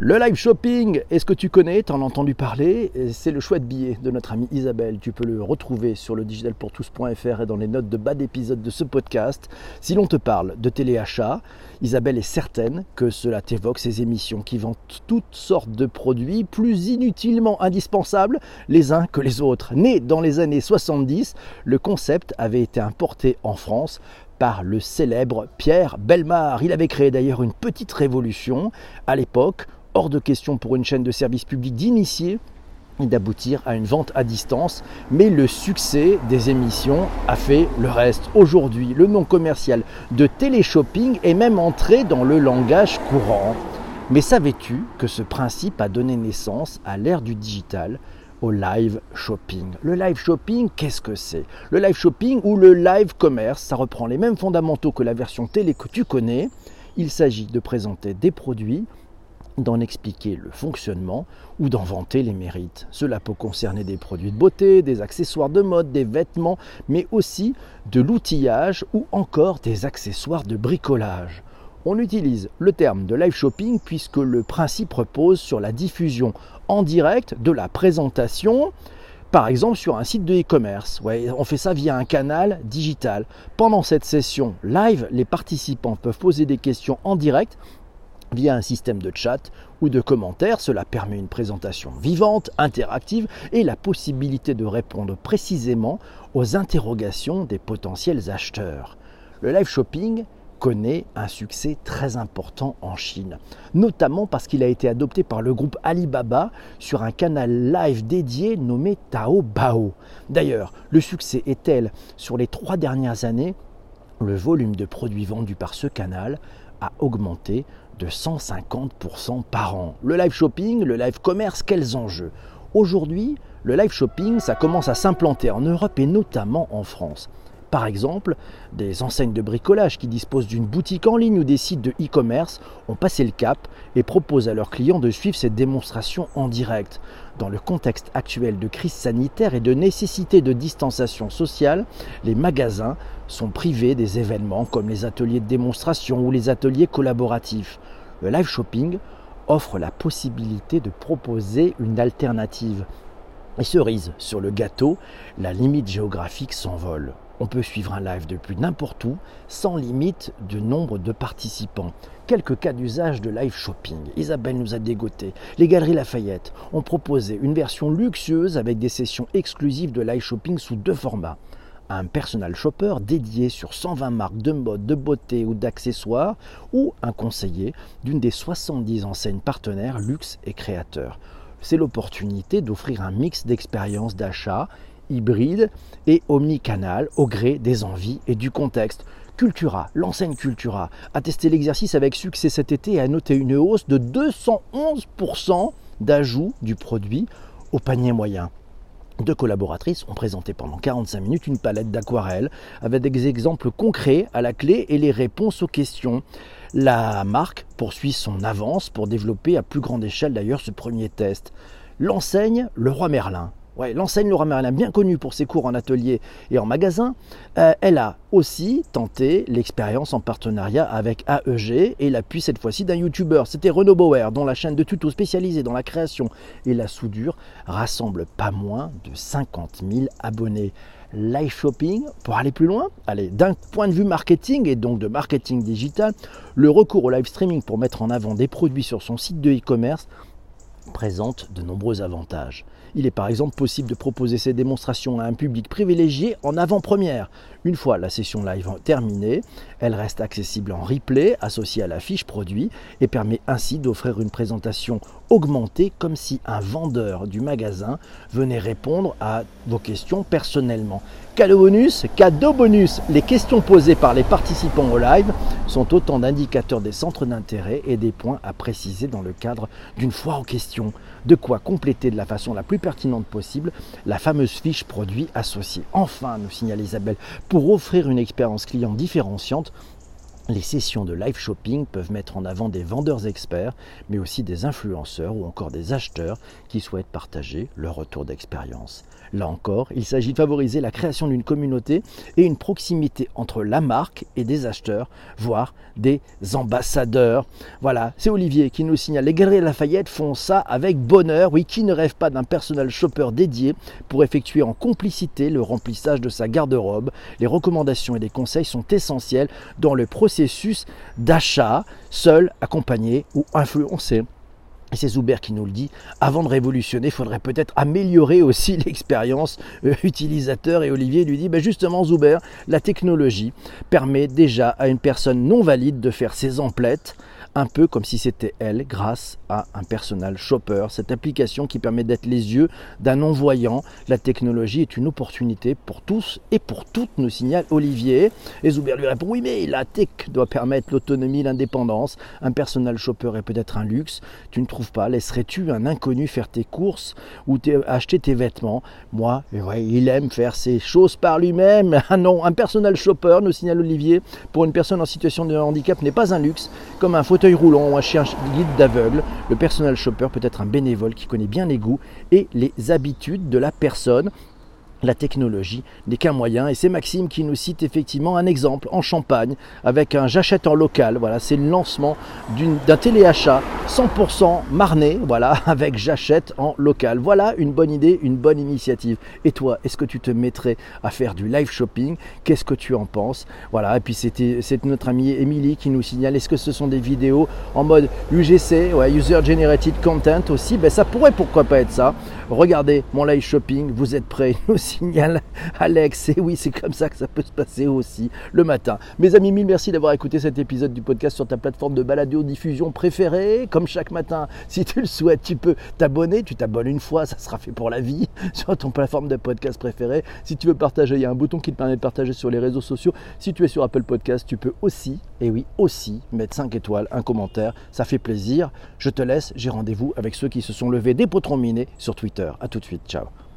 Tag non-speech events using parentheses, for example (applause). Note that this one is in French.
Le live shopping, est-ce que tu connais T'en as entendu parler? C'est le choix de billet de notre amie Isabelle. Tu peux le retrouver sur le digitalpourtous.fr et dans les notes de bas d'épisode de ce podcast. Si l'on te parle de téléachat, Isabelle est certaine que cela t'évoque ces émissions qui vendent toutes sortes de produits plus inutilement indispensables les uns que les autres. Né dans les années 70, le concept avait été importé en France par le célèbre Pierre Belmar. Il avait créé d'ailleurs une petite révolution à l'époque hors de question pour une chaîne de service public d'initier et d'aboutir à une vente à distance, mais le succès des émissions a fait le reste. Aujourd'hui, le nom commercial de téléshopping est même entré dans le langage courant. Mais savais-tu que ce principe a donné naissance à l'ère du digital au live shopping? Le live shopping, qu'est-ce que c'est? Le live shopping ou le live commerce, ça reprend les mêmes fondamentaux que la version télé que tu connais. Il s'agit de présenter des produits d'en expliquer le fonctionnement ou d'en vanter les mérites. Cela peut concerner des produits de beauté, des accessoires de mode, des vêtements, mais aussi de l'outillage ou encore des accessoires de bricolage. On utilise le terme de live shopping puisque le principe repose sur la diffusion en direct de la présentation, par exemple sur un site de e-commerce. on fait ça via un canal digital. Pendant cette session live, les participants peuvent poser des questions en direct via un système de chat ou de commentaires. Cela permet une présentation vivante, interactive et la possibilité de répondre précisément aux interrogations des potentiels acheteurs. Le live shopping connaît un succès très important en Chine, notamment parce qu'il a été adopté par le groupe Alibaba sur un canal live dédié nommé Taobao. D'ailleurs, le succès est tel sur les trois dernières années, le volume de produits vendus par ce canal a augmenté de 150% par an. Le live shopping, le live commerce, quels enjeux? Aujourd'hui, le live shopping, ça commence à s'implanter en Europe et notamment en France. Par exemple, des enseignes de bricolage qui disposent d'une boutique en ligne ou des sites de e-commerce ont passé le cap et proposent à leurs clients de suivre cette démonstration en direct. Dans le contexte actuel de crise sanitaire et de nécessité de distanciation sociale, les magasins sont privés des événements comme les ateliers de démonstration ou les ateliers collaboratifs. Le live shopping offre la possibilité de proposer une alternative. Et cerise sur le gâteau, la limite géographique s'envole on peut suivre un live depuis n'importe où, sans limite de nombre de participants. Quelques cas d'usage de live shopping. Isabelle nous a dégoté. Les Galeries Lafayette ont proposé une version luxueuse avec des sessions exclusives de live shopping sous deux formats. Un personal shopper dédié sur 120 marques de mode, de beauté ou d'accessoires, ou un conseiller d'une des 70 enseignes partenaires luxe et créateurs. C'est l'opportunité d'offrir un mix d'expériences d'achat hybride et omnicanal au gré des envies et du contexte. Cultura, l'enseigne Cultura, a testé l'exercice avec succès cet été et a noté une hausse de 211% d'ajout du produit au panier moyen. Deux collaboratrices ont présenté pendant 45 minutes une palette d'aquarelles avec des exemples concrets à la clé et les réponses aux questions. La marque poursuit son avance pour développer à plus grande échelle d'ailleurs ce premier test. L'enseigne Le Roi Merlin l'enseigne Laura Merlin, bien connue pour ses cours en atelier et en magasin, euh, elle a aussi tenté l'expérience en partenariat avec AEG et l'appui cette fois-ci d'un YouTuber. C'était Renaud Bauer, dont la chaîne de tutos spécialisée dans la création et la soudure rassemble pas moins de 50 000 abonnés. Live shopping, pour aller plus loin, allez, d'un point de vue marketing et donc de marketing digital, le recours au live streaming pour mettre en avant des produits sur son site de e-commerce présente de nombreux avantages. Il est par exemple possible de proposer ces démonstrations à un public privilégié en avant-première. Une fois la session live terminée, elle reste accessible en replay associée à la fiche produit et permet ainsi d'offrir une présentation augmentée comme si un vendeur du magasin venait répondre à vos questions personnellement. Cadeau bonus, cadeau bonus Les questions posées par les participants au live sont autant d'indicateurs des centres d'intérêt et des points à préciser dans le cadre d'une foire aux questions. De quoi compléter de la façon la plus pertinente possible la fameuse fiche produit associée. Enfin, nous signale Isabelle, pour offrir une expérience client différenciante, Les sessions de live shopping peuvent mettre en avant des vendeurs experts, mais aussi des influenceurs ou encore des acheteurs qui souhaitent partager leur retour d'expérience. Là encore, il s'agit de favoriser la création d'une communauté et une proximité entre la marque et des acheteurs, voire des ambassadeurs. Voilà, c'est Olivier qui nous signale. Les Galeries Lafayette font ça avec bonheur. Oui, qui ne rêve pas d'un personnel shopper dédié pour effectuer en complicité le remplissage de sa garde-robe? Les recommandations et les conseils sont essentiels dans le processus d'achat, seul, accompagné ou influencé. Et c'est Zuber qui nous le dit, avant de révolutionner, il faudrait peut-être améliorer aussi (laughs) l'expérience euh, utilisateur. Et Olivier lui dit, ben justement Zuber, la technologie permet déjà à une personne non valide de faire ses emplettes un peu comme si c'était elle grâce à un personal shopper, cette application qui permet d'être les yeux d'un non-voyant. La technologie est une opportunité pour tous et pour toutes, nous signale Olivier. Et Zuber lui répond oui mais la tech doit permettre l'autonomie, l'indépendance. Un personal shopper est peut-être un luxe. Tu ne trouves pas? Laisserais-tu un inconnu faire tes courses ou acheter tes vêtements? Moi, il aime faire ses choses par lui-même. (laughs) Ah non, un personal shopper, nous signale Olivier, pour une personne en situation de handicap n'est pas un luxe, comme un fauteuil roulant ou un chien guide d'aveugle, le personal shopper peut être un bénévole qui connaît bien les goûts et les habitudes de la personne la technologie n'est qu'un moyen et c'est Maxime qui nous cite effectivement un exemple en Champagne avec un j'achète en local. Voilà, c'est le lancement d'un téléachat 100% marné, voilà, (laughs) avec j'achète en local. Voilà une bonne idée, une bonne initiative. Et toi, est-ce que tu te mettrais à faire du live shopping? Qu'est-ce que tu en penses? Voilà, et puis c'était c'est notre amie Émilie qui nous signale est-ce que ce sont des vidéos en mode UGC, ouais, User Generated Content aussi Ben ça pourrait pourquoi pas être ça. Regardez mon live shopping, vous êtes prêts? Signale (laughs) Alex. Et oui, c'est comme ça que ça peut se passer aussi le matin. Mes amis, mille merci d'avoir écouté cet épisode du podcast sur ta plateforme de baladio diffusion préférée. Comme chaque matin, (laughs) si tu le souhaites, tu peux t'abonner. Tu t'abonnes une fois, ça sera fait pour la vie (laughs) sur ton plateforme de podcast préférée. Si tu veux partager, il y a un bouton qui te permet de partager sur les réseaux sociaux. Si tu es sur Apple Podcast, tu peux aussi, et oui, aussi mettre 5 étoiles, un commentaire. Ça fait plaisir. Je te laisse. J'ai rendez-vous avec ceux qui se sont levés des potrons minés sur Twitter. A tout de suite. Ciao.